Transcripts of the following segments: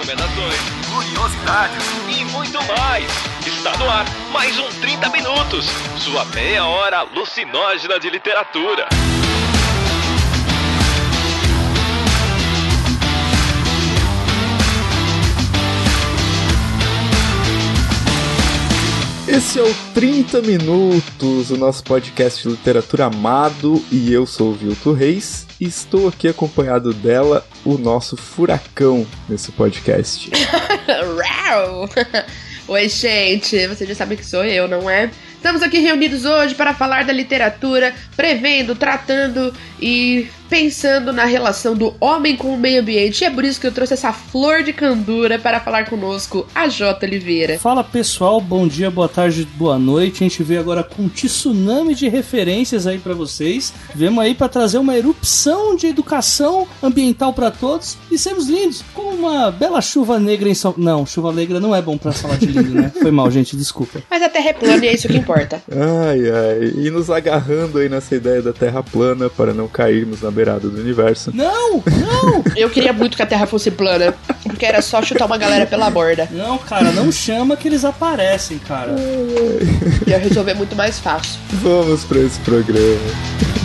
recomendações, curiosidades e muito mais. Está no ar mais um 30 Minutos, sua meia hora alucinógena de literatura. Esse é o 30 Minutos, o nosso podcast de literatura amado, e eu sou o Vilto Reis, e estou aqui acompanhado dela, o nosso furacão nesse podcast. Oi, gente, você já sabe que sou eu, não é? Estamos aqui reunidos hoje para falar da literatura, prevendo, tratando e pensando na relação do homem com o meio ambiente. E é por isso que eu trouxe essa flor de candura para falar conosco, a J. Oliveira. Fala pessoal, bom dia, boa tarde, boa noite. A gente veio agora com um tsunami de referências aí para vocês. Vemos aí para trazer uma erupção de educação ambiental para todos e sermos lindos, como uma bela chuva negra em São. Não, chuva negra não é bom para falar de lindo, né? Foi mal, gente, desculpa. Mas a Terra é plana e é isso que importa. Ai, ai. E nos agarrando aí nessa ideia da Terra plana para não cairmos na beirada do universo. Não, não! Eu queria muito que a Terra fosse plana, porque era só chutar uma galera pela borda. Não, cara, não chama que eles aparecem, cara. Ia resolver muito mais fácil. Vamos para esse programa.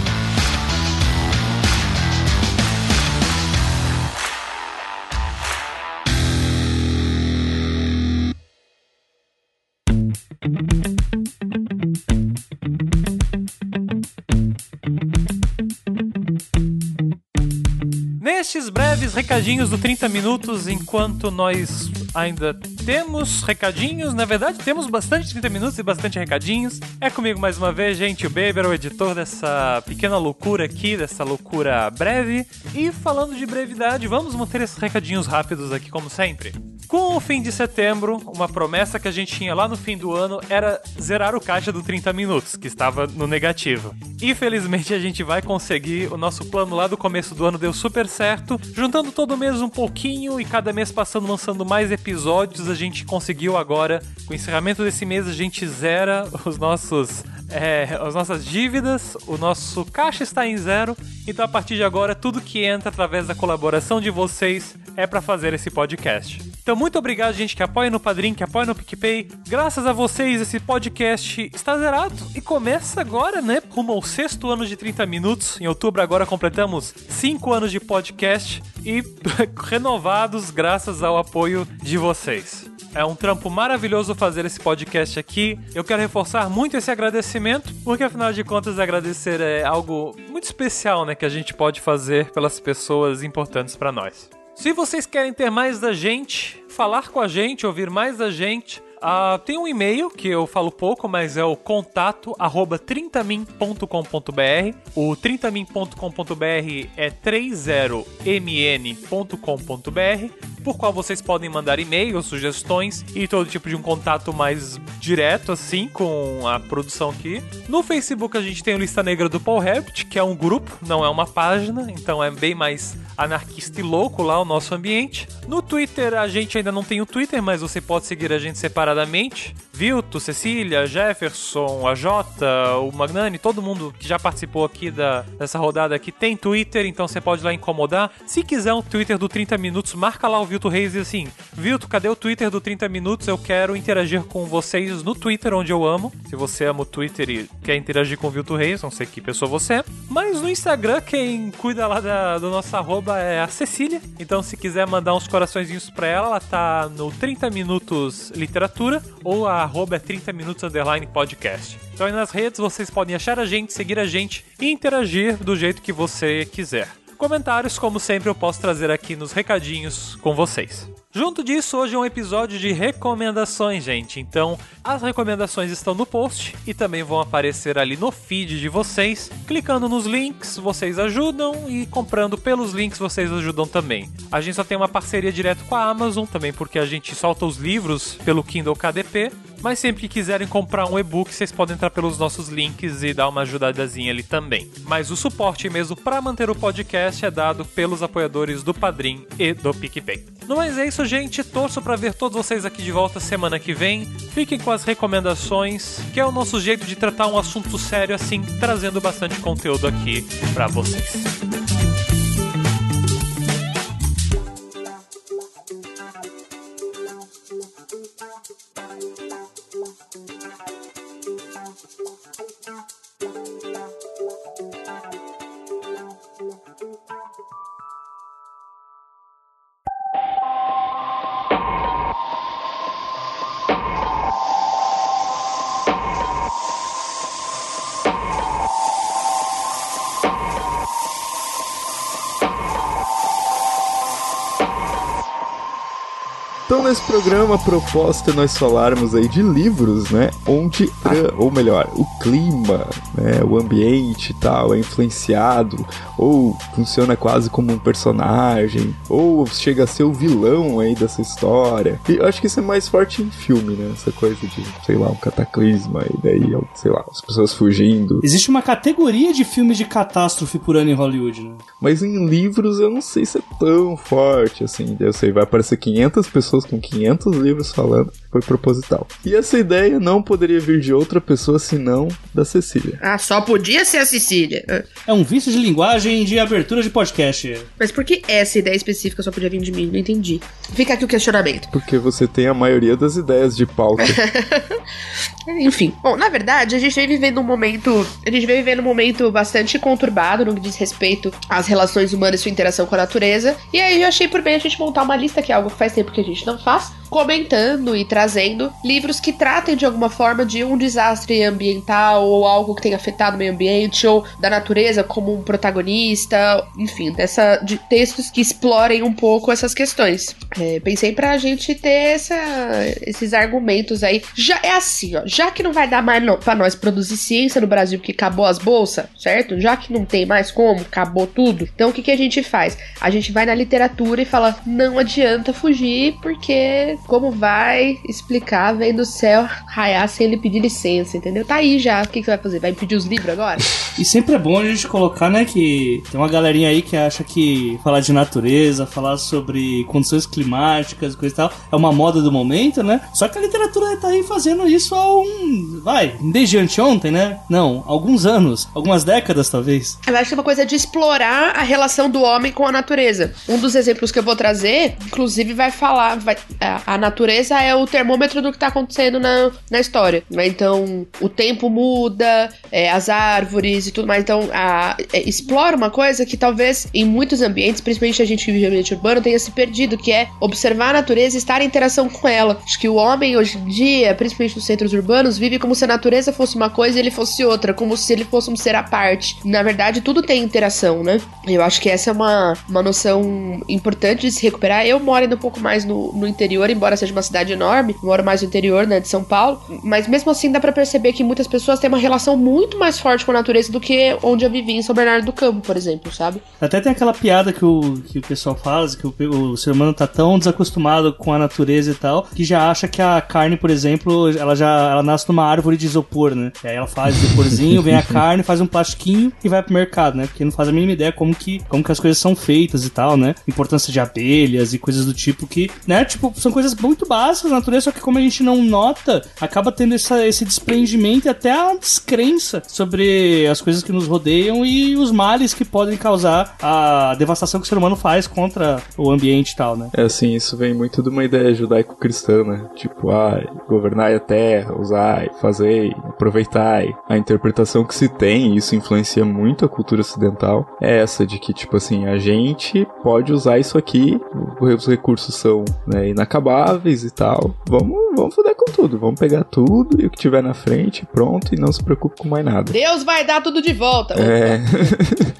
Recadinhos do 30 minutos, enquanto nós ainda temos recadinhos, na verdade temos bastante 30 minutos e bastante recadinhos. É comigo mais uma vez, gente, o Beber, o editor dessa pequena loucura aqui, dessa loucura breve. E falando de brevidade, vamos manter esses recadinhos rápidos aqui como sempre. Com o fim de setembro, uma promessa que a gente tinha lá no fim do ano era zerar o caixa do 30 minutos, que estava no negativo. Infelizmente a gente vai conseguir, o nosso plano lá do começo do ano deu super certo, juntando todo mês um pouquinho e cada mês passando lançando mais episódios, a gente conseguiu agora, com o encerramento desse mês, a gente zera os nossos é, as nossas dívidas, o nosso caixa está em zero, então a partir de agora tudo que entra através da colaboração de vocês é para fazer esse podcast. Então muito obrigado gente que apoia no Padrim, que apoia no PicPay. Graças a vocês esse podcast está zerado e começa agora, né, rumo ao sexto ano de 30 minutos. Em outubro agora completamos cinco anos de podcast e renovados graças ao apoio de vocês. É um trampo maravilhoso fazer esse podcast aqui. Eu quero reforçar muito esse agradecimento, porque afinal de contas agradecer é algo muito especial, né, que a gente pode fazer pelas pessoas importantes para nós. Se vocês querem ter mais da gente, falar com a gente, ouvir mais da gente, Uh, tem um e-mail que eu falo pouco, mas é o contato arroba 30min.com.br. O 30min.com.br é 30mn.com.br, por qual vocês podem mandar e-mails, sugestões e todo tipo de um contato mais direto, assim, com a produção aqui. No Facebook a gente tem o Lista Negra do Paul Rabbit, que é um grupo, não é uma página, então é bem mais anarquista e louco lá o nosso ambiente. No Twitter a gente ainda não tem o Twitter, mas você pode seguir a gente separadamente. Vilto, Cecília, Jefferson, a Jota, o Magnani, todo mundo que já participou aqui da, dessa rodada aqui tem Twitter, então você pode lá incomodar. Se quiser um Twitter do 30 Minutos, marca lá o Vilto Reis e assim, Vilto, cadê o Twitter do 30 Minutos? Eu quero interagir com vocês no Twitter, onde eu amo. Se você ama o Twitter e quer interagir com o Vilto Reis, não sei que pessoa você é. Mas no Instagram, quem cuida lá da, do nosso arroba é a Cecília. Então se quiser mandar uns coraçõezinhos pra ela, ela tá no 30 Minutos Literatura ou a arroba é 30 Minutos Underline Podcast. Então aí nas redes vocês podem achar a gente, seguir a gente e interagir do jeito que você quiser. Comentários, como sempre, eu posso trazer aqui nos recadinhos com vocês. Junto disso, hoje é um episódio de recomendações, gente. Então, as recomendações estão no post e também vão aparecer ali no feed de vocês. Clicando nos links, vocês ajudam e comprando pelos links, vocês ajudam também. A gente só tem uma parceria direto com a Amazon também, porque a gente solta os livros pelo Kindle KDP. Mas sempre que quiserem comprar um e-book, vocês podem entrar pelos nossos links e dar uma ajudadazinha ali também. Mas o suporte mesmo para manter o podcast é dado pelos apoiadores do Padrim e do PicPay. No mais é gente. Torço para ver todos vocês aqui de volta semana que vem. Fiquem com as recomendações, que é o nosso jeito de tratar um assunto sério assim, trazendo bastante conteúdo aqui para vocês. Então, nesse programa, a proposta é nós falarmos aí de livros, né? Onde, a, ou melhor, o clima, né? o ambiente e tal é influenciado, ou funciona quase como um personagem, ou chega a ser o vilão aí dessa história. E eu acho que isso é mais forte em filme, né? Essa coisa de, sei lá, um cataclisma, e daí, sei lá, as pessoas fugindo. Existe uma categoria de filmes de catástrofe por ano em Hollywood, né? Mas em livros eu não sei se é tão forte assim. Eu sei, vai aparecer 500 pessoas com 500 livros falando. Foi proposital. E essa ideia não poderia vir de outra pessoa senão da Cecília. Ah, só podia ser a Cecília. É um vício de linguagem de abertura de podcast. Mas por que essa ideia específica só podia vir de mim? Não entendi. Fica aqui o questionamento. Porque você tem a maioria das ideias de pauta. Enfim. Bom, na verdade, a gente vem vivendo um momento. A gente vem vivendo um momento bastante conturbado no que diz respeito às relações humanas e sua interação com a natureza. E aí eu achei por bem a gente montar uma lista, que é algo que faz tempo que a gente não faz, comentando e trazendo livros que tratem de alguma forma de um desastre ambiental ou algo que tenha afetado o meio ambiente ou da natureza como um protagonista, enfim, dessa, de textos que explorem um pouco essas questões. É, pensei pra gente ter essa, esses argumentos aí. Já é assim, ó, já que não vai dar mais no, pra nós produzir ciência no Brasil porque acabou as bolsas, certo? Já que não tem mais como, acabou tudo. Então o que, que a gente faz? A gente vai na literatura e fala: não adianta fugir porque como vai explicar vendo o céu raiar sem ele pedir licença, entendeu? Tá aí já. O que, que vai fazer? Vai pedir os livros agora? E sempre é bom a gente colocar, né, que tem uma galerinha aí que acha que falar de natureza, falar sobre condições climáticas, coisa e tal, é uma moda do momento, né? Só que a literatura tá aí fazendo isso há um. Vai, desde anteontem, né? Não, alguns anos, algumas décadas talvez. Eu acho que é uma coisa de explorar a relação do homem com a natureza. Um dos exemplos que eu vou trazer, inclusive, vai falar. Vai, a, a natureza é o termômetro do que tá acontecendo na, na história. Né? Então, o tempo muda, é, as árvores e tudo mais. Então, a, é, explora uma coisa que talvez em muitos ambientes, principalmente a gente que vive em ambiente urbano, tenha se perdido, que é observar a natureza e estar em interação com ela. Acho que o homem hoje em dia, principalmente nos centros urbanos, vive como se a natureza fosse uma coisa e ele fosse outra, como se ele fosse um ser à parte. Na verdade, tudo tem interação, né? Eu acho que essa é uma, uma noção importante de se recuperar. Eu moro ainda um pouco mais no, no interior, embora seja uma cidade enorme, moro mais no interior, né, de São Paulo, mas mesmo assim dá para perceber que muitas pessoas têm uma relação muito mais forte com a natureza do que onde eu vivi em São Bernardo do Campo, por exemplo, sabe? Até tem aquela piada que o, que o pessoal faz, que o, o ser humano tá tão desacostumado com a natureza e tal, que já acha que a carne, por exemplo, ela já ela nasce numa árvore de isopor, né? E aí ela faz isoporzinho, vem a carne, faz um plastiquinho e vai pro mercado, né? Porque não faz a mínima ideia como que, como que as coisas são feitas e tal, né? Importância de abelhas e coisas do tipo que, né? Tipo, são coisas muito básicas na natureza, só que como a gente não nota, acaba tendo essa, esse desprendimento e até a descrença sobre as coisas que nos rodeiam e os males que podem causar a devastação que o ser humano faz contra o ambiente e tal, né? É assim, isso vem muito de uma ideia judaico-cristã, né? Tipo, ah, governai a terra, usai, fazei, aproveitai. A interpretação que se tem, isso influencia muito a cultura ocidental, é essa de que, tipo assim, a gente pode usar isso aqui, os recursos são né, inacabáveis e tal. Vamos, vamos foder com tudo, vamos pegar tudo e o que tiver na frente, pronto, e não se preocupe com mais nada. Deus vai dar tudo de volta. É.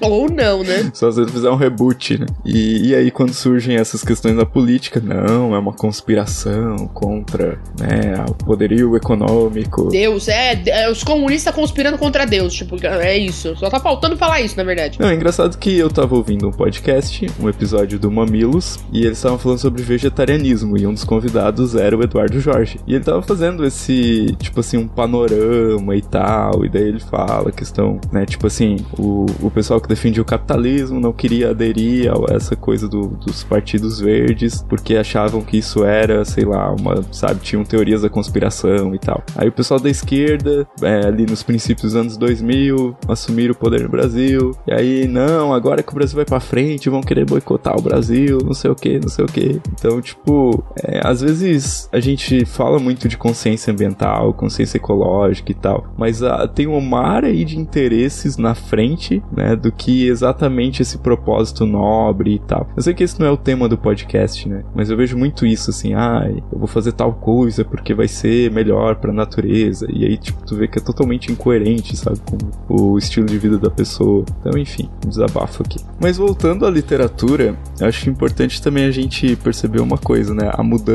Ou não, né? Só se fizer um reboot, né? E, e aí, quando surgem essas questões da política, não, é uma conspiração contra né, o poderio econômico. Deus, é, é os comunistas conspirando contra Deus, tipo, é isso. Só tá faltando falar isso, na verdade. Não, é engraçado que eu tava ouvindo um podcast, um episódio do Mamilos, e eles estavam falando sobre vegetarianismo, e um dos convidados era o Eduardo Jorge. E ele tava fazendo esse, tipo assim, um panorama e tal, e daí ele fala a questão, né, tipo assim, o, o pessoal que defendia o capitalismo não queria aderir a essa coisa do, dos partidos verdes, porque achavam que isso era, sei lá, uma, sabe, tinham teorias da conspiração e tal. Aí o pessoal da esquerda, é, ali nos princípios dos anos 2000, assumiram o poder no Brasil, e aí, não, agora que o Brasil vai pra frente, vão querer boicotar o Brasil, não sei o que, não sei o que. Então, tipo, é, às vezes a gente fala muito de consciência ambiental, consciência ecológica e tal, mas uh, tem um mar aí de interesses na frente, né, do que exatamente esse propósito nobre e tal. Eu sei que esse não é o tema do podcast, né, mas eu vejo muito isso, assim, ah, eu vou fazer tal coisa porque vai ser melhor pra natureza, e aí, tipo, tu vê que é totalmente incoerente, sabe, com o estilo de vida da pessoa. Então, enfim, um desabafo aqui. Mas voltando à literatura, acho importante também a gente perceber uma coisa, né, a mudança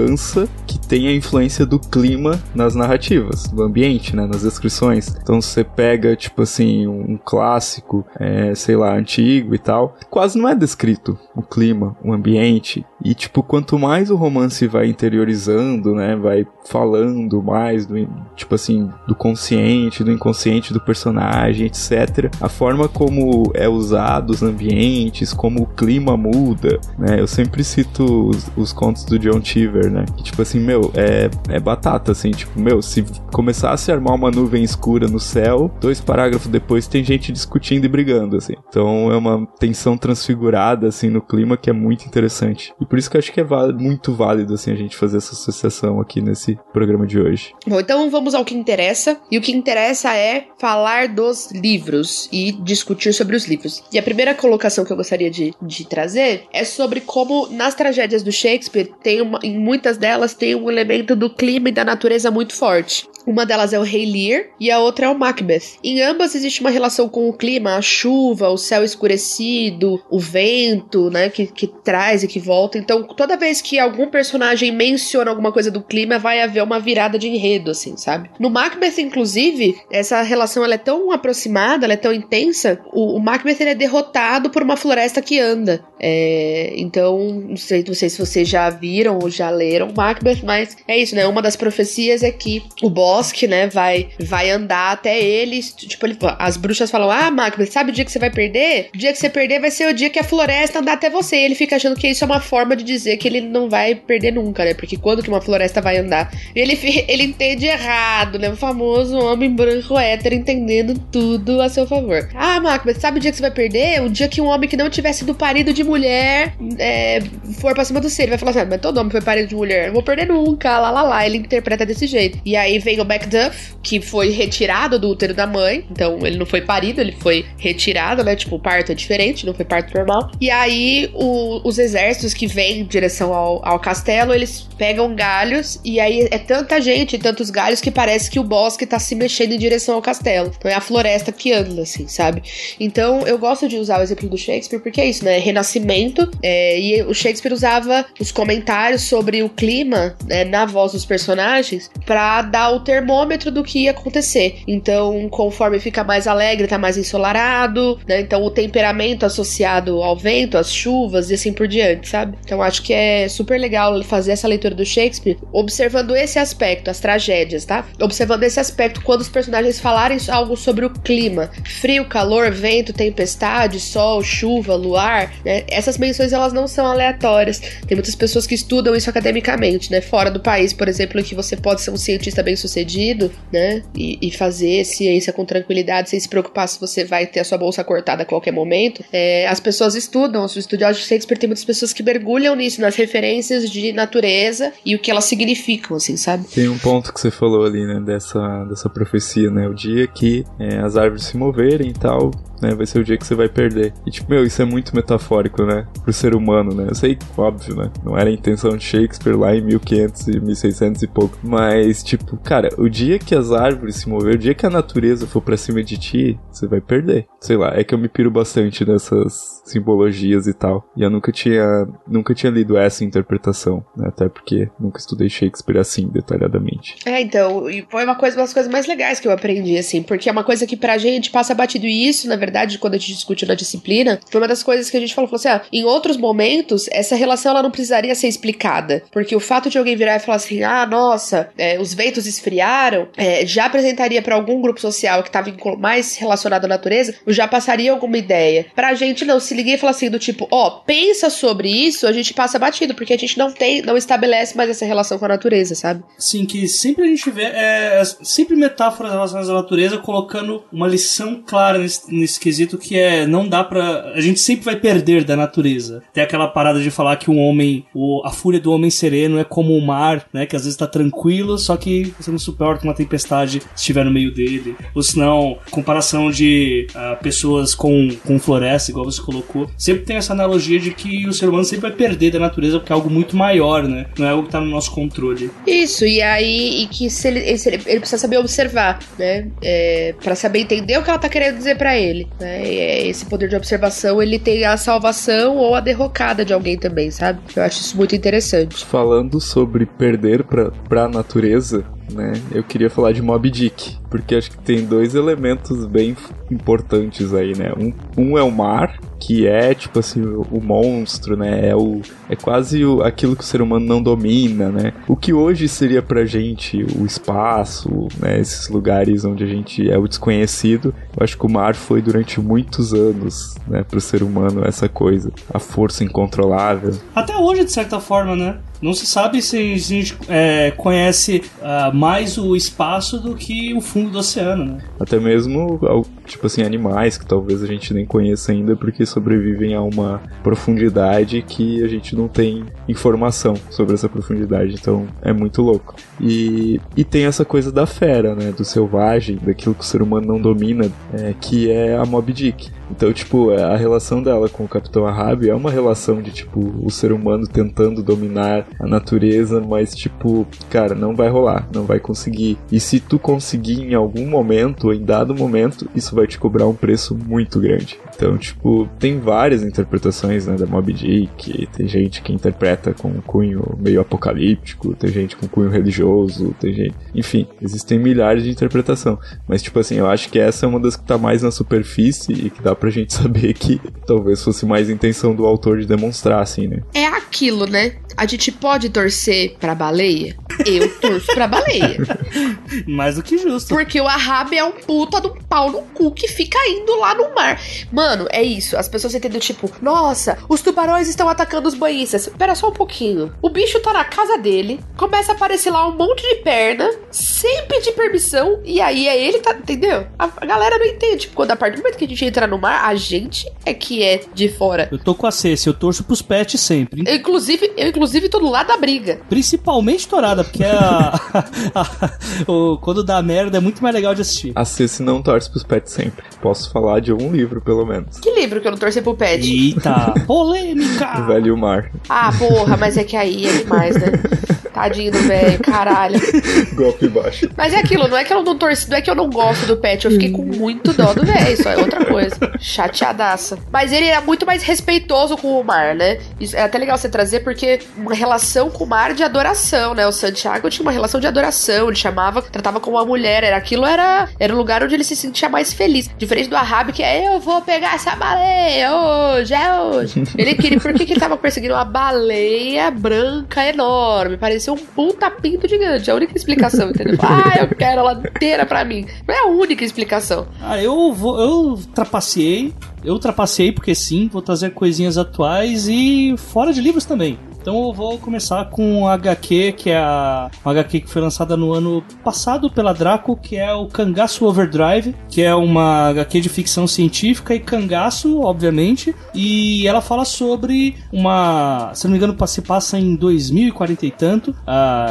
que tem a influência do clima nas narrativas, do ambiente, né, nas descrições. Então, você pega, tipo assim, um clássico, é, sei lá, antigo e tal, quase não é descrito o clima, o ambiente, e, tipo, quanto mais o romance vai interiorizando, né, vai falando mais do, tipo assim, do consciente, do inconsciente do personagem, etc. A forma como é usado os ambientes, como o clima muda, né? Eu sempre cito os, os contos do John Cheever, né? Que, tipo assim, meu, é, é batata, assim, tipo, meu, se começasse a armar uma nuvem escura no céu, dois parágrafos depois tem gente discutindo e brigando, assim. Então é uma tensão transfigurada, assim, no clima que é muito interessante. E por isso que eu acho que é muito válido, assim, a gente fazer essa associação aqui nesse programa de hoje. Bom, então vamos ao que interessa. E o que interessa é falar dos livros e discutir sobre os livros. E a primeira colocação que eu gostaria de, de trazer é sobre como nas tragédias do Shakespeare, tem uma, em muitas delas tem um elemento do clima e da natureza muito forte. Uma delas é o Rei Lear e a outra é o Macbeth. Em ambas existe uma relação com o clima, a chuva, o céu escurecido, o vento, né, que, que traz e que volta. Então, toda vez que algum personagem menciona alguma coisa do clima, vai haver uma virada de enredo, assim, sabe? No Macbeth, inclusive, essa relação ela é tão aproximada, ela é tão intensa. O, o Macbeth ele é derrotado por uma floresta que anda. É, então, não sei, não sei se vocês já viram ou já leram Macbeth, mas é isso, né? Uma das profecias é que o bosque, né, vai, vai andar até eles. Tipo, ele, as bruxas falam: Ah, Macbeth, sabe o dia que você vai perder? O dia que você perder vai ser o dia que a floresta andar até você. E ele fica achando que isso é uma forma de dizer que ele não vai perder nunca, né? Porque quando que uma floresta vai andar? Ele, ele entende errado, né? O famoso homem branco hétero entendendo tudo a seu favor. Ah, Macbeth, sabe o dia que você vai perder? O dia que um homem que não tivesse sido parido de mulher é, for pra cima do ser. Ele vai falar assim: ah, Mas todo homem foi parido de mulher. Não vou perder nunca, lá lá lá. Ele interpreta desse jeito. E aí vem o Macduff, que foi retirado do útero da mãe. Então ele não foi parido, ele foi retirado, né? Tipo, o parto é diferente, não foi parto normal. E aí o, os exércitos que vêm em direção ao, ao castelo, eles pegam galhos. E aí é tanta gente, tantos galhos, que parece que o bosque tá se mexendo em direção ao castelo. Então é a floresta que anda, assim, sabe? Então eu gosto de usar o exemplo do Shakespeare, porque é isso, né? Renascimento. É, e o Shakespeare usava os comentários sobre o clima né, na voz dos personagens para dar o termômetro do que ia acontecer. Então, conforme fica mais alegre, tá mais ensolarado, né? Então, o temperamento associado ao vento, às chuvas e assim por diante, sabe? Então, acho que é super legal fazer essa leitura do Shakespeare observando esse aspecto, as tragédias, tá? Observando esse aspecto quando os personagens falarem algo sobre o clima, frio, calor, vento, tempestade, sol, chuva, luar, né? Essas menções elas não são aleatórias. Tem muitas pessoas que estudam isso academicamente, né? Fora do país, por exemplo, em que você pode ser um cientista bem sucedido sucedido, né? E, e, fazer ciência com tranquilidade, sem se preocupar se você vai ter a sua bolsa cortada a qualquer momento. É, as pessoas estudam, os estudiosos de Shakespeare tem muitas pessoas que mergulham nisso, nas referências de natureza e o que elas significam, assim, sabe? Tem um ponto que você falou ali, né? Dessa, dessa profecia, né? O dia que é, as árvores se moverem e tal, né? Vai ser o dia que você vai perder. E tipo, meu, isso é muito metafórico, né? Pro ser humano, né? Eu sei, óbvio, né? Não era a intenção de Shakespeare lá em 1500 e 1600 e pouco. Mas, tipo, cara, o dia que as árvores se mover, o dia que a natureza for pra cima de ti, você vai perder. Sei lá, é que eu me piro bastante nessas simbologias e tal. E eu nunca tinha, nunca tinha lido essa interpretação, né? Até porque nunca estudei Shakespeare assim, detalhadamente. É, então, e foi uma coisa, uma das coisas mais legais que eu aprendi, assim, porque é uma coisa que pra gente passa batido. E isso, na verdade, verdade, quando a gente discutiu na disciplina, foi uma das coisas que a gente falou, falou assim, ah, em outros momentos, essa relação ela não precisaria ser explicada, porque o fato de alguém virar e falar assim, ah, nossa, é, os ventos esfriaram, é, já apresentaria para algum grupo social que estava mais relacionado à natureza, já passaria alguma ideia. Pra gente não, se ninguém falar assim do tipo, ó, oh, pensa sobre isso, a gente passa batido, porque a gente não tem, não estabelece mais essa relação com a natureza, sabe? Sim, que sempre a gente vê, é, sempre metáforas relacionadas à natureza colocando uma lição clara nesse, nesse quesito que é não dá pra. A gente sempre vai perder da natureza. Tem aquela parada de falar que um homem, o, a fúria do homem sereno é como o mar, né? Que às vezes tá tranquilo, só que você não suporta uma tempestade se estiver no meio dele. Ou senão, comparação de uh, pessoas com, com floresta, igual você colocou. Sempre tem essa analogia de que o ser humano sempre vai perder da natureza porque é algo muito maior, né? Não é algo que tá no nosso controle. Isso, e aí e que se ele, ele, ele, precisa saber observar, né? É, para saber entender o que ela tá querendo dizer para ele. Né? E esse poder de observação, ele tem a salvação ou a derrocada de alguém também, sabe? Eu acho isso muito interessante. Falando sobre perder pra, pra natureza, né? Eu queria falar de Mob Dick, porque acho que tem dois elementos bem importantes aí, né? Um, um é o mar, que é tipo assim o, monstro, né? É o é quase o, aquilo que o ser humano não domina, né? O que hoje seria pra gente o espaço, né? Esses lugares onde a gente é o desconhecido. Eu acho que o mar foi durante muitos anos, né? Pro ser humano essa coisa, a força incontrolável. Até hoje de certa forma, né? Não se sabe se a gente é, conhece uh, mais o espaço do que o fundo do oceano, né? Até mesmo, tipo assim, animais que talvez a gente nem conheça ainda porque sobrevivem a uma profundidade que a gente não tem informação sobre essa profundidade. Então é muito louco. E, e tem essa coisa da fera, né? Do selvagem, daquilo que o ser humano não domina, é, que é a Mob Dick. Então, tipo, a relação dela com o Capitão Ahab é uma relação de, tipo, o ser humano tentando dominar a natureza, mas, tipo, cara, não vai rolar, não vai conseguir. E se tu conseguir em algum momento, em dado momento, isso vai te cobrar um preço muito grande. Então, tipo, tem várias interpretações, né, da Mob Dick, tem gente que interpreta com um cunho meio apocalíptico, tem gente com cunho religioso, tem gente... Enfim, existem milhares de interpretação. Mas, tipo assim, eu acho que essa é uma das que tá mais na superfície e que dá pra gente saber que talvez fosse mais intenção do autor de demonstrar, assim, né? É aquilo, né? A gente pode torcer pra baleia? Eu torço pra baleia. Mais do que justo. Porque o Ahab é um puta do pau no cu que fica indo lá no mar. Mano, é isso. As pessoas entendem, tipo, nossa, os tubarões estão atacando os banhistas. Pera só um pouquinho. O bicho tá na casa dele, começa a aparecer lá um monte de perna, sem pedir permissão, e aí é ele, tá. Entendeu? A, a galera não entende. Quando a partir do momento que a gente entra no mar, a gente é que é de fora. Eu tô com a Ceci, eu torço pros pets sempre. Eu, inclusive, eu, inclusive, tô lado da briga. Principalmente Torada, porque a, a, o, quando dá merda é muito mais legal de assistir. A Ceci não torce pros pets sempre. Posso falar de um livro, pelo menos. Que livro que eu não torci pro pet? Eita, polêmica! O Velho Mar. Ah, porra, mas é que aí é demais, né? Tadinho do velho, caralho. Golpe baixo. Mas é aquilo, não é que eu não torci, não é que eu não gosto do pet, eu fiquei com muito dó do velho, isso é outra coisa. Chateadaça. Mas ele era muito mais respeitoso com o mar, né? Isso é até legal você trazer, porque uma relação com o mar de adoração, né? O Santiago tinha uma relação de adoração, ele chamava, tratava como uma mulher, era aquilo era, era o lugar onde ele se sentia mais feliz. Diferente do Ahab, que é eu vou pegar essa baleia hoje, é hoje. Ele queria, por que, que ele tava perseguindo uma baleia branca enorme? Parecia um puta pinto gigante. É a única explicação, entendeu? Ah, eu quero ela inteira pra mim. Não é a única explicação. Ah, eu vou. Eu trapaceei. Eu trapaceei porque sim, vou trazer coisinhas atuais e fora de livros também. Então eu vou começar com a HQ, que é a uma HQ que foi lançada no ano passado pela Draco, que é o Cangaço Overdrive, que é uma HQ de ficção científica e cangaço, obviamente, e ela fala sobre uma, se não me engano, se passa em 2040 e tanto,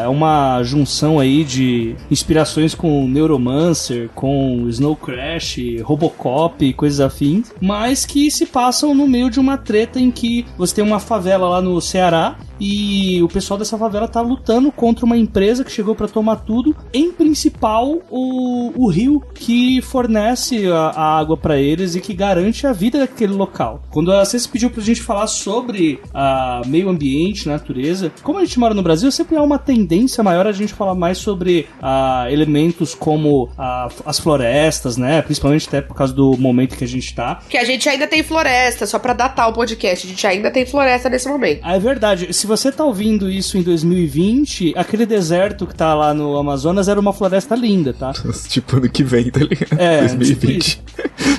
é uma junção aí de inspirações com Neuromancer, com Snow Crash, Robocop e coisas afins, mas que se passam no meio de uma treta em que você tem uma favela lá no Ceará e o pessoal dessa favela tá lutando contra uma empresa que chegou para tomar tudo, em principal o, o rio que fornece a, a água para eles e que garante a vida daquele local. Quando a Ceci pediu pra gente falar sobre a meio ambiente, natureza, como a gente mora no Brasil, sempre há uma tendência maior a gente falar mais sobre a, elementos como a, as florestas, né? Principalmente até por causa do momento que a gente tá. Que a gente ainda tem floresta, só pra datar o podcast, a gente ainda tem floresta nesse momento. Ah, é verdade. Se, você tá ouvindo isso em 2020, aquele deserto que tá lá no Amazonas era uma floresta linda, tá? tipo ano que vem, tá ligado? É, 2020.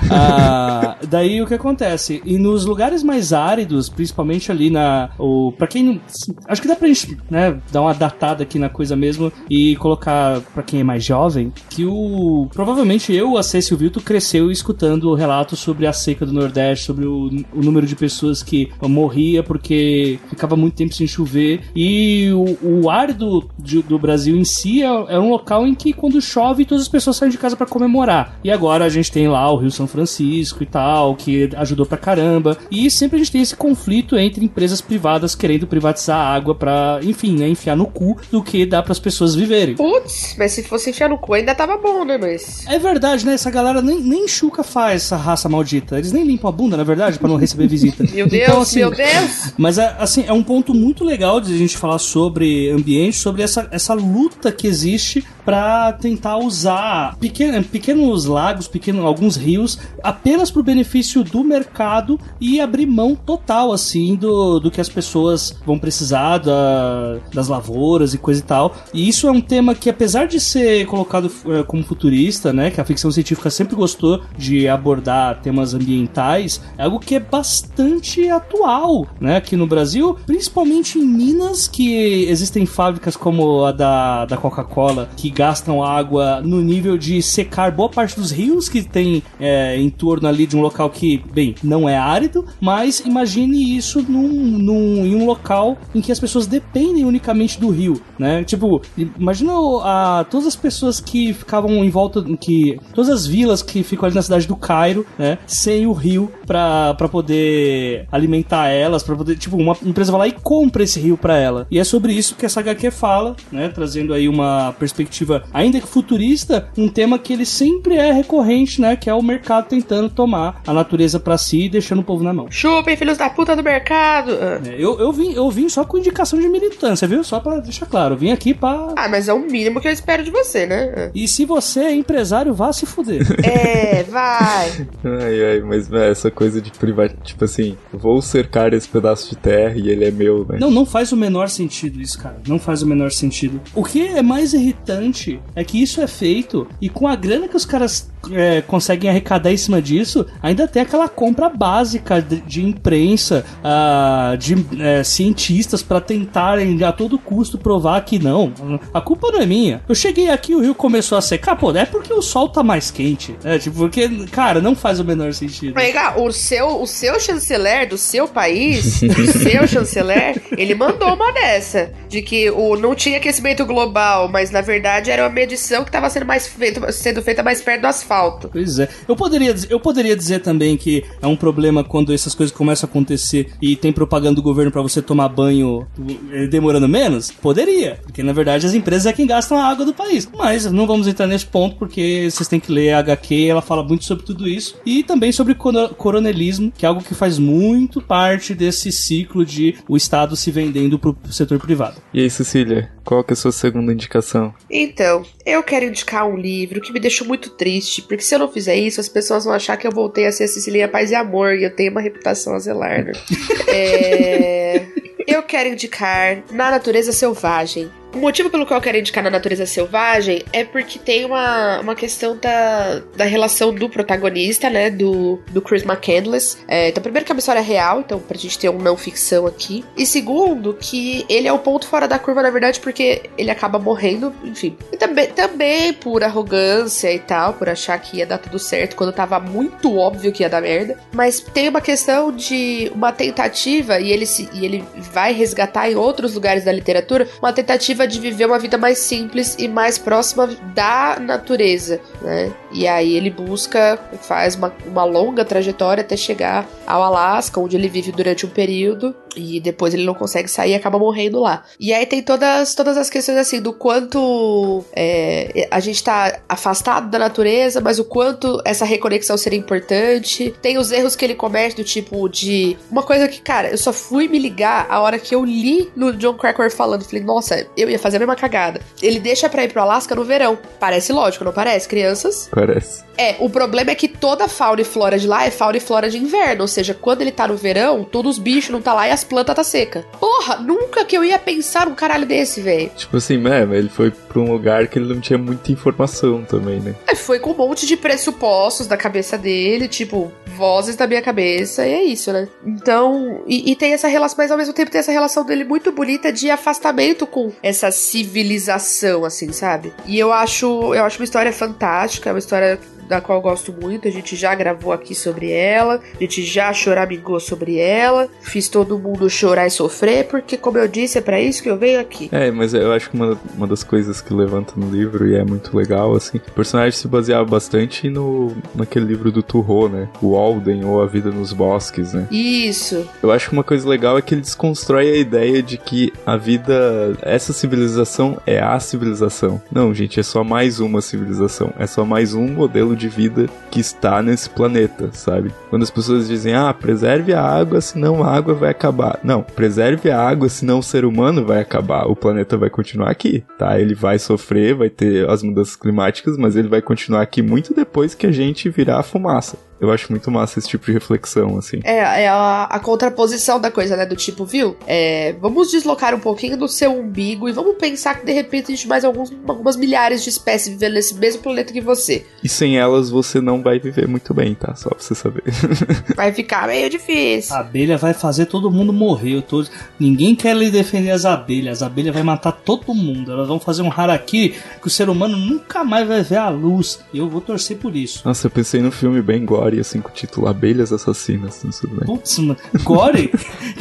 Ah, daí o que acontece? E nos lugares mais áridos, principalmente ali na. O, pra quem. não- Acho que dá pra gente né, dar uma datada aqui na coisa mesmo e colocar pra quem é mais jovem que o. Provavelmente eu, a Cécio Vilto, cresceu escutando relatos sobre a seca do Nordeste, sobre o, o número de pessoas que morria porque ficava muito tempo sem chover. E o, o ar do, de- do Brasil em si é, é um local em que quando chove todas as pessoas saem de casa pra comemorar. E agora a gente tem lá o Rio São Francisco e tal, que ajudou pra caramba. E sempre a gente tem esse conflito entre empresas privadas querendo privatizar a água pra, enfim, né, enfiar no cu do que dá pras pessoas viverem. Putz, mas se fosse enfiar no cu ainda tava bom, né? Mas. É verdade, né? Essa galera nem, nem chuca faz essa raça maldita. Eles nem limpam a bunda, na verdade, pra não receber visita. Meu Deus, Então, assim, meu Deus! Mas é, assim, é um ponto muito legal de a gente falar sobre ambiente, sobre essa, essa luta que existe para tentar usar pequeno, pequenos lagos, pequeno, alguns rios, apenas pro benefício do mercado e abrir mão total, assim, do, do que as pessoas vão precisar da- das lavouras e coisa e tal. E isso é um tema que, apesar de ser colocado eh, como futurista, né, que a ficção científica sempre gostou de abordar temas ambientais, é algo que é bastante atual, né, aqui no Brasil, principalmente em Minas, que existem fábricas como a da, da Coca-Cola, que gastam água no nível de secar boa parte dos rios que tem é, em torno ali de um local que, bem, não é árido, mas imagine isso num, num, em um local em que as pessoas dependem unicamente do rio, né? Tipo, imagina a, todas as pessoas que ficavam em volta, que todas as vilas que ficam ali na cidade do Cairo, né? Sem o rio pra poder alimentar elas, pra poder, tipo, uma empresa vai lá e compra esse rio pra ela. E é sobre isso que essa HQ fala, né? Trazendo aí uma perspectiva, ainda que futurista, um tema que ele sempre é recorrente, né? Que é o mercado tentando tomar a natureza pra si e deixando o povo na mão. Chupem, filhos da puta do mercado! Ah. É, Eu, eu, vim, eu vim só com indicação de militância, viu? Só pra deixar claro. Eu vim aqui pra. Ah, mas é o mínimo que eu espero de você, né? E se você é empresário, vá se fuder. É, vai! Ai, ai, mas véi, essa coisa de privat... Tipo assim, vou cercar esse pedaço de terra e ele é meu, né? Não, não faz o menor sentido isso, cara. Não faz o menor sentido. O que é mais irritante é que isso é feito e com a grana que os caras é, conseguem arrecadar em cima disso, ainda tem aquela compra básica de, de imprensa, ah, de é, cientistas pra tentarem a todo custo provar que não. A culpa não é minha. Eu cheguei aqui, o rio começou a secar, pô, é porque o sol tá mais quente. É, tipo, porque, cara, não faz o menor sentido. Cá, o seu, o seu chanceler do seu país, o seu chanceler, ele mandou uma dessa. De que o, não tinha aquecimento global, mas na verdade era uma medição que estava sendo, mais sendo feita mais perto do asfalto. Pois é. Eu poderia, eu poderia dizer também que é um problema quando essas coisas começam a acontecer e tem propaganda do governo pra você tomar banho eh, demorando menos? Poderia. Porque na verdade as empresas é quem gastam a água do país. Mas não vamos entrar nesse ponto porque vocês têm que ler a HQ, ela fala muito sobre tudo isso. E também sobre coro- coronelismo, que é algo que faz muito parte desse ciclo de o se vendendo pro setor privado. E aí, Cecília, qual que é a sua segunda indicação? Então, eu quero indicar um livro que me deixou muito triste, porque se eu não fizer isso, as pessoas vão achar que eu voltei a ser Cecilia Paz e Amor, e eu tenho uma reputação a zelar, né? é... Eu quero indicar Na Natureza Selvagem. O motivo pelo qual eu quero indicar na natureza selvagem é porque tem uma, uma questão da, da relação do protagonista, né? Do, do Chris McCandless. É, então, primeiro que é uma história real, então pra gente ter um não ficção aqui. E segundo, que ele é o ponto fora da curva, na verdade, porque ele acaba morrendo, enfim. E também, também por arrogância e tal, por achar que ia dar tudo certo quando tava muito óbvio que ia dar merda. Mas tem uma questão de uma tentativa, e ele, se, e ele vai resgatar em outros lugares da literatura, uma tentativa de viver uma vida mais simples e mais próxima da natureza, né? E aí ele busca, faz uma, uma longa trajetória até chegar ao Alasca, onde ele vive durante um período e depois ele não consegue sair e acaba morrendo lá. E aí tem todas, todas as questões assim do quanto é, a gente tá afastado da natureza, mas o quanto essa reconexão seria importante. Tem os erros que ele comete do tipo de uma coisa que, cara, eu só fui me ligar a hora que eu li no John Cracker falando, falei, nossa, eu ia fazer a mesma cagada. Ele deixa pra ir pro Alasca no verão. Parece lógico, não parece, crianças? Parece. É, o problema é que toda fauna e flora de lá é fauna e flora de inverno, ou seja, quando ele tá no verão, todos os bichos não tá lá e as as plantas tá seca. Porra, nunca que eu ia pensar num caralho desse, velho. Tipo assim, né, ele foi pra um lugar que ele não tinha muita informação também, né? É, foi com um monte de pressupostos da cabeça dele, tipo, vozes da minha cabeça, e é isso, né? Então, e, e tem essa relação, mas ao mesmo tempo tem essa relação dele muito bonita de afastamento com essa civilização, assim, sabe? E eu acho, eu acho uma história fantástica, é uma história da qual eu gosto muito. A gente já gravou aqui sobre ela, a gente já choramingou sobre ela, fiz todo mundo chorar e sofrer, porque, como eu disse, é para isso que eu venho aqui. É, mas eu acho que uma, uma das coisas que levanta no livro, e é muito legal, assim, o personagem se baseava bastante no, naquele livro do Turro, né? O Alden, ou A Vida nos Bosques, né? Isso. Eu acho que uma coisa legal é que ele desconstrói a ideia de que a vida, essa civilização é a civilização. Não, gente, é só mais uma civilização. É só mais um modelo de vida que está nesse planeta, sabe? Quando as pessoas dizem, ah, preserve a água, senão a água vai acabar. Não, preserve a água, senão o ser humano vai acabar. O planeta vai continuar aqui, tá? Ele vai sofrer, vai ter as mudanças climáticas, mas ele vai continuar aqui muito depois que a gente virar a fumaça. Eu acho muito massa esse tipo de reflexão, assim. É, é a, a contraposição da coisa, né? Do tipo, viu? É, vamos deslocar um pouquinho do seu umbigo e vamos pensar que de repente existe mais alguns, algumas milhares de espécies vivendo nesse mesmo planeta que você. E sem elas você não vai viver muito bem, tá? Só pra você saber. vai ficar meio difícil. A abelha vai fazer todo mundo morrer. Eu tô... Ninguém quer lhe defender as abelhas. As abelhas vai matar todo mundo. Elas vão fazer um harakiri que o ser humano nunca mais vai ver a luz. E eu vou torcer por isso. Nossa, eu pensei no filme bem gore, assim, com o título Abelhas Assassinas. Não sei bem. Putz, mano. Gore?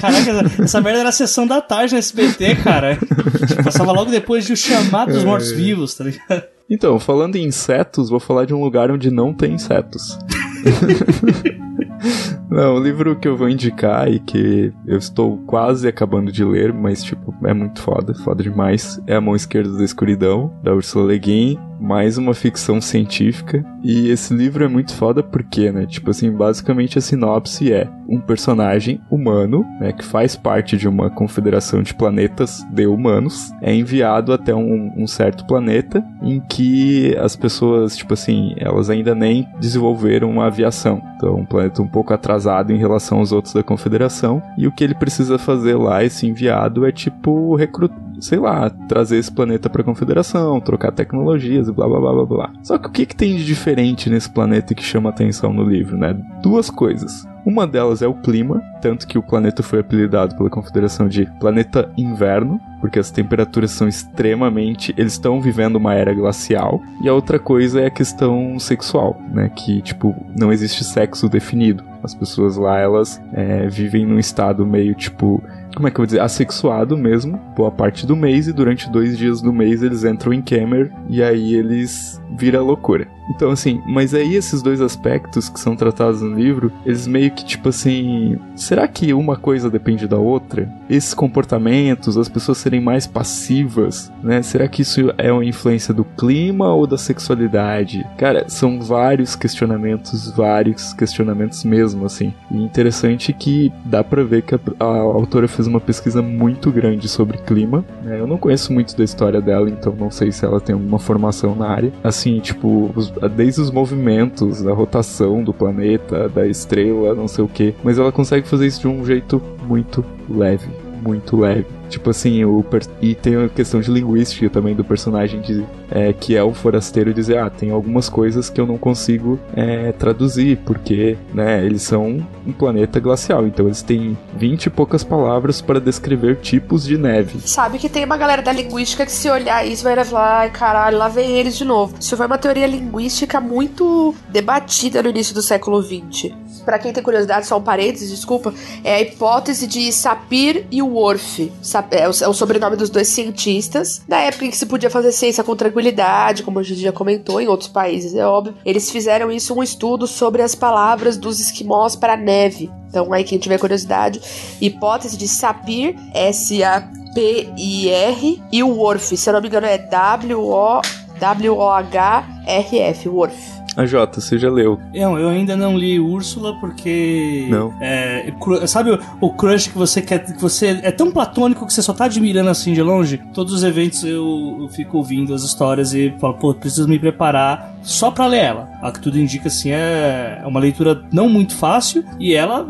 Caraca, essa, essa merda era a sessão da tarde no SBT, cara. Passava logo depois de O Chamado dos Mortos-Vivos, tá ligado? Então, falando em insetos, vou falar de um lugar onde não tem insetos. Não, o livro que eu vou indicar e que eu estou quase acabando de ler, mas tipo, é muito foda, foda demais, é A Mão Esquerda da Escuridão, da Ursula Le Guin, mais uma ficção científica. E esse livro é muito foda porque, né, tipo assim, basicamente a sinopse é um personagem humano, né, que faz parte de uma confederação de planetas de humanos, é enviado até um, um certo planeta em que as pessoas, tipo assim, elas ainda nem desenvolveram uma aviação. Então, um planeta um pouco atrasado em relação aos outros da confederação. E o que ele precisa fazer lá, esse enviado, é tipo recrutar, sei lá, trazer esse planeta para a confederação, trocar tecnologias e blá blá blá blá blá. Só que o que, que tem de diferente nesse planeta que chama atenção no livro, né? Duas coisas. Uma delas é o clima, tanto que o planeta foi apelidado pela Confederação de Planeta Inverno, porque as temperaturas são extremamente. Eles estão vivendo uma era glacial. E a outra coisa é a questão sexual, né? Que, tipo, não existe sexo definido. As pessoas lá, elas é, vivem num estado meio, tipo, como é que eu vou dizer, assexuado mesmo, boa parte do mês, e durante dois dias do mês eles entram em Camer e aí eles vira loucura. Então, assim, mas aí esses dois aspectos que são tratados no livro, eles meio que tipo assim. Será que uma coisa depende da outra? Esses comportamentos, as pessoas serem mais passivas, né? Será que isso é uma influência do clima ou da sexualidade? Cara, são vários questionamentos, vários questionamentos mesmo, assim. E interessante que dá pra ver que a, a autora fez uma pesquisa muito grande sobre clima. Né? Eu não conheço muito da história dela, então não sei se ela tem alguma formação na área. Assim, tipo, desde os movimentos, da rotação do planeta, da estrela, não sei o que. Mas ela consegue fazer isso de um jeito muito leve. Muito leve. Tipo assim, o e tem a questão de linguística também do personagem de, é, que é o forasteiro dizer, ah, tem algumas coisas que eu não consigo é, traduzir, porque, né, eles são um planeta glacial, então eles têm 20 e poucas palavras para descrever tipos de neve. Sabe que tem uma galera da linguística que se olhar isso vai falar, ai caralho, lá vem eles de novo. Isso foi uma teoria linguística muito debatida no início do século XX. Para quem tem curiosidade, só um parênteses, desculpa, é a hipótese de Sapir e Worf. É o, é o sobrenome dos dois cientistas. Na época em que se podia fazer ciência com tranquilidade, como a gente já comentou, em outros países, é óbvio. Eles fizeram isso um estudo sobre as palavras dos esquimós para neve. Então, aí quem tiver curiosidade, hipótese de Sapir, S-A-P-I-R, e o Worf, se eu não me engano é W-O... W-O-H-R-F, Worf. A Jota, você já leu? Eu, eu ainda não li Úrsula porque. Não. É, sabe o, o crush que você quer. que você é tão platônico que você só tá admirando assim de longe? Todos os eventos eu, eu fico ouvindo as histórias e falo, pô, preciso me preparar só pra ler ela. A que tudo indica assim é, é uma leitura não muito fácil e ela,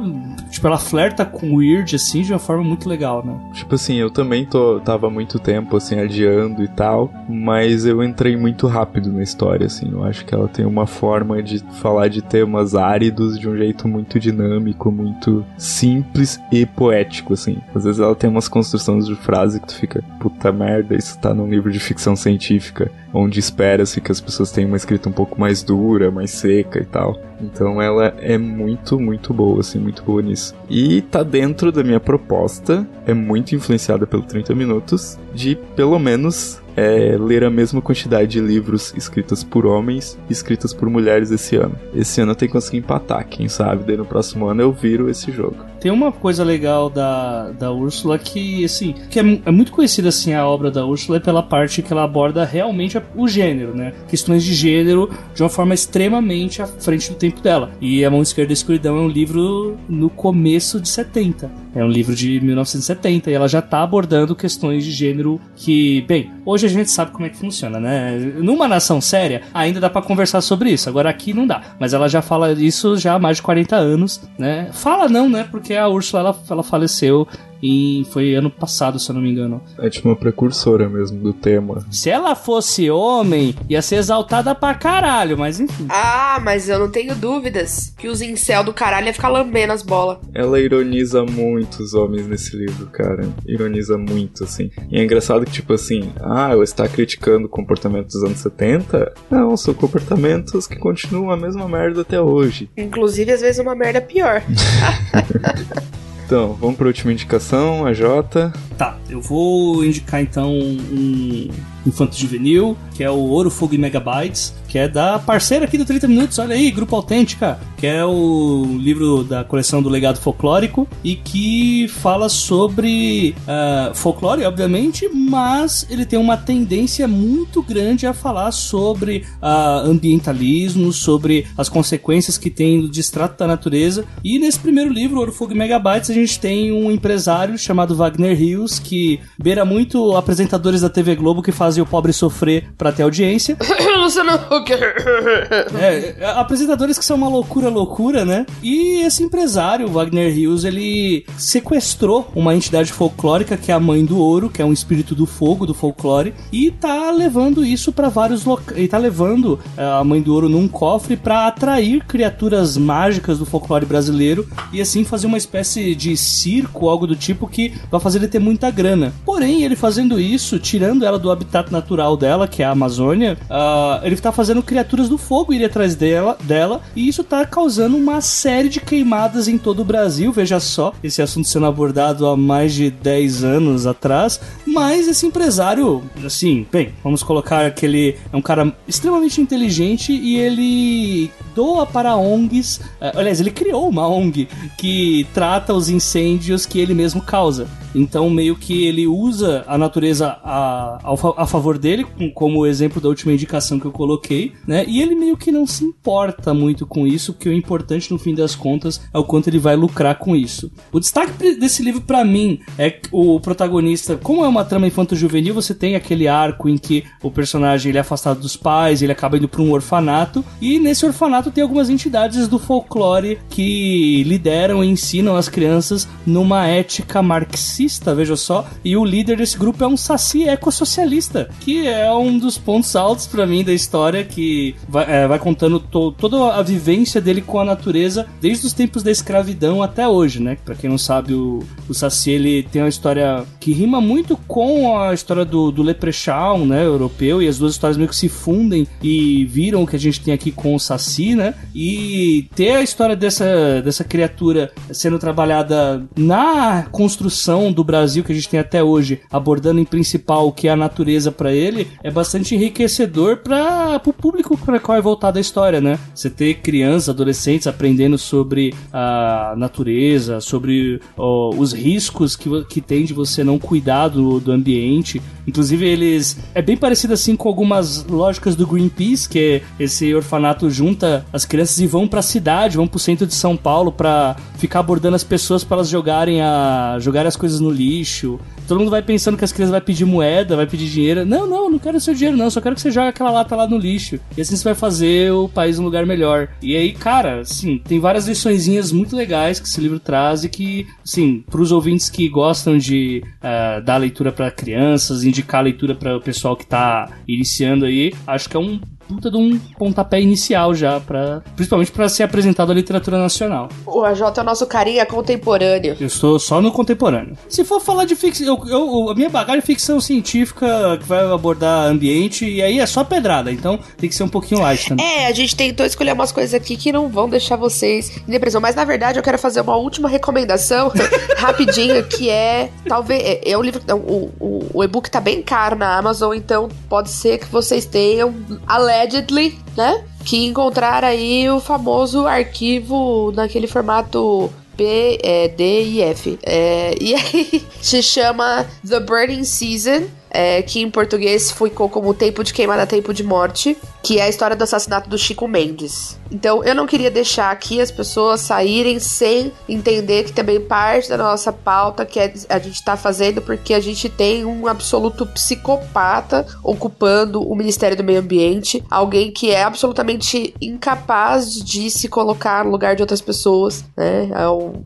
tipo, ela flerta com weird assim de uma forma muito legal, né? Tipo assim, eu também tô, tava muito tempo, assim, adiando e tal, mas eu entrei muito rápido na história, assim. Eu acho que ela tem uma forma de falar de temas áridos de um jeito muito dinâmico, muito simples e poético, assim. Às vezes ela tem umas construções de frase que tu fica, puta merda, isso tá num livro de ficção científica, onde espera-se que as pessoas tenham uma escrita um pouco mais dura, mais seca e tal. Então ela é muito, muito boa, assim, muito boa nisso. E tá dentro da minha proposta, é muito influenciada pelo 30 Minutos, de pelo menos é, ler a mesma quantidade de livros escritas por homens e escritas por mulheres esse ano. Esse ano eu tenho que conseguir empatar, quem sabe, daí no próximo ano eu viro esse jogo. Tem uma coisa legal da, da Úrsula que, assim, que é, é muito conhecida, assim, a obra da Úrsula é pela parte que ela aborda realmente o gênero, né? Questões de gênero de uma forma extremamente à frente do tempo dela. E A Mão Esquerda da Escuridão é um livro no começo de 70. É um livro de 1970 e ela já tá abordando questões de gênero que, bem, hoje gente sabe como é que funciona, né? Numa nação séria, ainda dá pra conversar sobre isso. Agora aqui não dá. Mas ela já fala isso já há mais de 40 anos, né? Fala não, né? Porque a Úrsula, ela, ela faleceu e foi ano passado, se eu não me engano. É tipo uma precursora mesmo do tema. Se ela fosse homem, ia ser exaltada pra caralho, mas enfim. Ah, mas eu não tenho dúvidas que os incel do caralho ia ficar lambendo as bolas. Ela ironiza muito os homens nesse livro, cara. Ironiza muito, assim. E é engraçado que, tipo assim, ah, ela está criticando o comportamento dos anos 70? Não, são comportamentos que continuam a mesma merda até hoje. Inclusive, às vezes, uma merda pior. Então, vamos pra última indicação, a Jota. Tá, eu vou indicar então um infanto juvenil, que é o Ouro, Fogo e Megabytes, que é da parceira aqui do 30 Minutos, olha aí, Grupo Autêntica, que é o livro da coleção do Legado Folclórico e que fala sobre ah, folclore, obviamente, mas ele tem uma tendência muito grande a falar sobre ah, ambientalismo, sobre as consequências que tem do distrato da natureza. E nesse primeiro livro, Ouro, Fogo e Megabytes, a gente tem um empresário chamado Wagner Rios, que beira muito apresentadores da TV Globo que fazem o pobre sofrer pra ter audiência. Luciano Huck. É, é, apresentadores que são uma loucura, loucura, né? E esse empresário, Wagner Hughes, ele sequestrou uma entidade folclórica que é a Mãe do Ouro, que é um espírito do fogo, do folclore, e tá levando isso pra vários locais. E tá levando é, a Mãe do Ouro num cofre pra atrair criaturas mágicas do folclore brasileiro e assim fazer uma espécie de circo, algo do tipo que vai fazer ele ter muita grana. Porém, ele fazendo isso, tirando ela do habitat natural dela, que é a Amazônia, ah, ele tá fazendo criaturas do fogo ir atrás dela, dela, e isso tá causando uma série de queimadas em todo o Brasil. Veja só, esse assunto sendo abordado há mais de 10 anos atrás, mas esse empresário, assim, bem, vamos colocar que ele é um cara extremamente inteligente e ele doa para ONGs, eh, aliás, ele criou uma ONG que trata os incêndios que ele mesmo causa. Então, meio que ele usa a natureza a, fa- a favor dele, com- como o exemplo da última indicação que eu coloquei, né? E ele meio que não se importa muito com isso, porque o importante no fim das contas é o quanto ele vai lucrar com isso. O destaque desse livro pra mim é o protagonista, como é uma trama infanto-juvenil, você tem aquele arco em que o personagem ele é afastado dos pais, ele acaba indo pra um orfanato, e nesse orfanato tem algumas entidades do folclore que lideram e ensinam as crianças numa ética marxista, veja só, e o líder desse grupo é um saci ecossocialista, que é um dos pontos altos pra mim da história, que vai, é, vai contando to- toda a vivência dele com a natureza desde os tempos da escravidão até hoje, né? Pra quem não sabe, o, o saci ele tem uma história que rima muito com a história do, do Leprechaun, né, europeu, e as duas histórias meio que se fundem e viram o que a gente tem aqui com o saci, né? E ter a história dessa, dessa criatura sendo trabalhada na construção do Brasil que a gente tem até hoje, abordando em principal o que é a natureza pra ele, é bastante enriquecedor para o público para qual é voltada a história, né? Você ter crianças, adolescentes aprendendo sobre a natureza, sobre ó, os riscos que, que tem de você não cuidar do, do ambiente. Inclusive, eles. É bem parecido assim com algumas lógicas do Greenpeace, que esse orfanato junta as crianças e vão pra cidade, vão pro centro de São Paulo pra ficar abordando as pessoas para elas jogarem, a, jogarem as coisas no lixo. Todo mundo vai pensando que as crianças vão pedir moeda, vai pedir dinheiro. Não, não, não quero seu dinheiro, não. Só quero que você jogue aquela lata lá no lixo. E assim você vai fazer o país um lugar melhor. E aí, cara, assim, tem várias liçõezinhas muito legais que esse livro traz e que, assim, pros ouvintes que gostam de uh, dar leitura para crianças, indicar leitura para o pessoal que tá iniciando aí, acho que é um puta de um pontapé inicial já, pra, principalmente para ser apresentado à literatura nacional. O AJ é o nosso carinha contemporâneo. Eu estou só no contemporâneo. Se for falar de ficção, eu, eu, a minha bagagem é ficção científica que vai abordar ambiente, e aí é só pedrada, então tem que ser um pouquinho light também. É, a gente tentou escolher umas coisas aqui que não vão deixar vocês em depressão, mas na verdade eu quero fazer uma última recomendação rapidinho, que é, talvez, é, é um livro, o, o, o e-book tá bem caro na Amazon, então pode ser que vocês tenham alerta allegedly, né? Que encontrar aí o famoso arquivo naquele formato B, é, D e F. É, e aí se chama The Burning Season é, que em português ficou como Tempo de Queimada, Tempo de Morte, que é a história do assassinato do Chico Mendes. Então eu não queria deixar aqui as pessoas saírem sem entender que também parte da nossa pauta que é, a gente está fazendo porque a gente tem um absoluto psicopata ocupando o Ministério do Meio Ambiente, alguém que é absolutamente incapaz de se colocar no lugar de outras pessoas, né?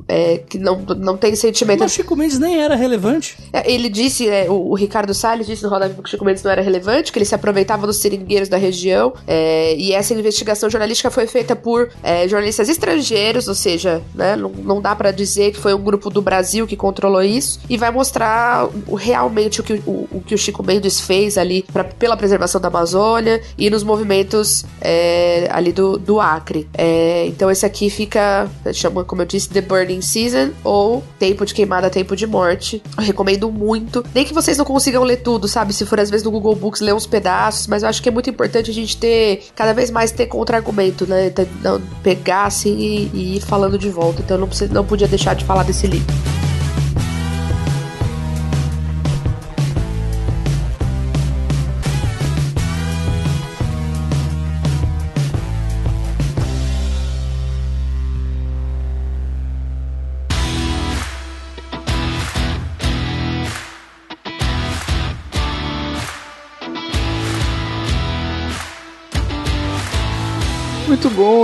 É, é que não, não tem sentimento. Mas Chico Mendes nem era relevante. É, ele disse, é, o, o Ricardo Salles disse no Roda que o Chico Mendes não era relevante, que ele se aproveitava dos seringueiros da região. É, e essa investigação jornalística foi feita por é, jornalistas estrangeiros, ou seja, né, não, não dá para dizer que foi um grupo do Brasil que controlou isso. E vai mostrar o, realmente o que o, o, que o Chico Mendes fez ali pra, pela preservação da Amazônia e nos movimentos é, ali do, do Acre. É, então esse aqui fica, chama, como eu disse, The Burning Season ou Tempo de Queimada, Tempo de Morte. Eu recomendo muito. Nem que vocês não consigam ler tudo, sabe? Se for às vezes no Google Books ler uns pedaços, mas eu acho que é muito importante a gente ter, cada vez mais ter contra-argumento, né? Pegar assim e, e ir falando de volta. Então eu não, não podia deixar de falar desse livro.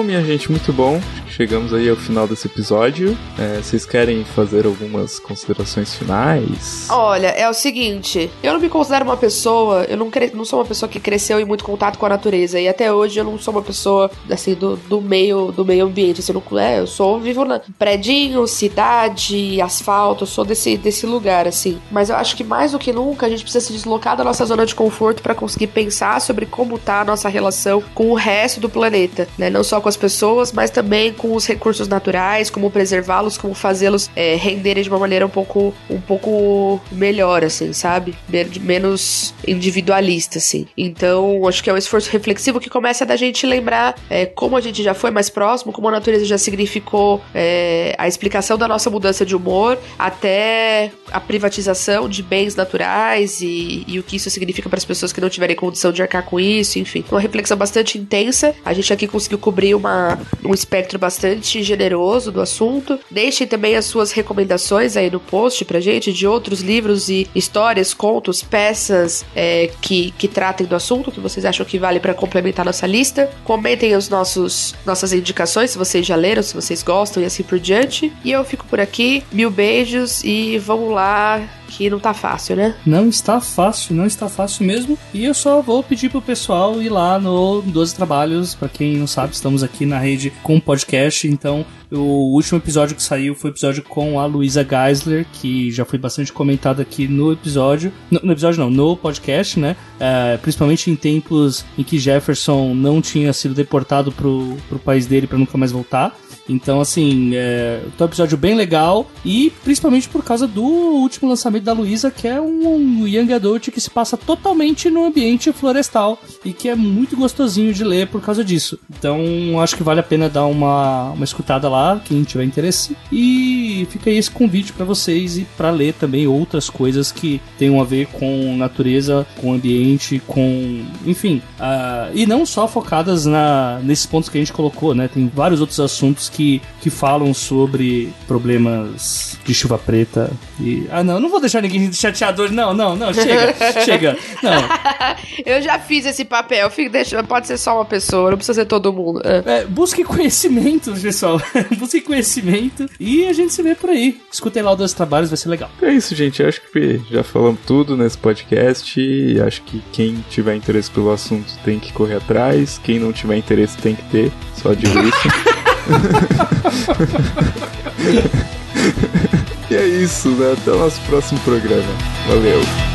Minha gente, muito bom chegamos aí ao final desse episódio. É, vocês querem fazer algumas considerações finais? Olha, é o seguinte, eu não me considero uma pessoa, eu não, cre... não sou uma pessoa que cresceu em muito contato com a natureza, e até hoje eu não sou uma pessoa, assim, do, do meio do meio ambiente, assim, não, é, eu sou, vivo na predinho, cidade, asfalto, eu sou desse, desse lugar, assim. Mas eu acho que mais do que nunca a gente precisa se deslocar da nossa zona de conforto para conseguir pensar sobre como tá a nossa relação com o resto do planeta, né? Não só com as pessoas, mas também com os recursos naturais, como preservá-los, como fazê-los é, renderem de uma maneira um pouco, um pouco melhor, assim, sabe? Menos individualista, assim. Então, acho que é um esforço reflexivo que começa da gente lembrar é, como a gente já foi mais próximo, como a natureza já significou é, a explicação da nossa mudança de humor, até a privatização de bens naturais e, e o que isso significa para as pessoas que não tiverem condição de arcar com isso, enfim. Uma reflexão bastante intensa. A gente aqui conseguiu cobrir uma, um espectro bastante bastante generoso do assunto. Deixem também as suas recomendações aí no post pra gente de outros livros e histórias, contos, peças é, que, que tratem do assunto, que vocês acham que vale para complementar nossa lista. Comentem os nossos nossas indicações, se vocês já leram, se vocês gostam e assim por diante. E eu fico por aqui. Mil beijos e vamos lá que não tá fácil, né? Não está fácil, não está fácil mesmo. E eu só vou pedir pro pessoal ir lá no 12 Trabalhos. Para quem não sabe, estamos aqui na rede com podcast. Então, o último episódio que saiu foi o episódio com a Luísa Geisler, que já foi bastante comentado aqui no episódio. No, no episódio não, no podcast, né? É, principalmente em tempos em que Jefferson não tinha sido deportado pro, pro país dele para nunca mais voltar. Então, assim, é um episódio bem legal e principalmente por causa do último lançamento da Luísa, que é um Young Adult que se passa totalmente no ambiente florestal e que é muito gostosinho de ler por causa disso. Então, acho que vale a pena dar uma, uma escutada lá, quem tiver interesse. E E fica aí esse convite para vocês e para ler também outras coisas que tenham a ver com natureza, com ambiente, com. enfim. Uh, e não só focadas na, nesses pontos que a gente colocou, né? Tem vários outros assuntos que, que falam sobre problemas de chuva preta. E, ah, não, não vou deixar ninguém chateado hoje. Não, não, não, chega, chega. Não. Eu já fiz esse papel. Fico, deixa, pode ser só uma pessoa, não precisa ser todo mundo. É, busque conhecimento, pessoal. busque conhecimento e a gente se vê por aí. Escutem lá o dos trabalhos, vai ser legal. É isso, gente. Eu acho que já falamos tudo nesse podcast. E acho que quem tiver interesse pelo assunto tem que correr atrás. Quem não tiver interesse tem que ter. Só digo isso. e é isso, né? Até o nosso próximo programa. Valeu!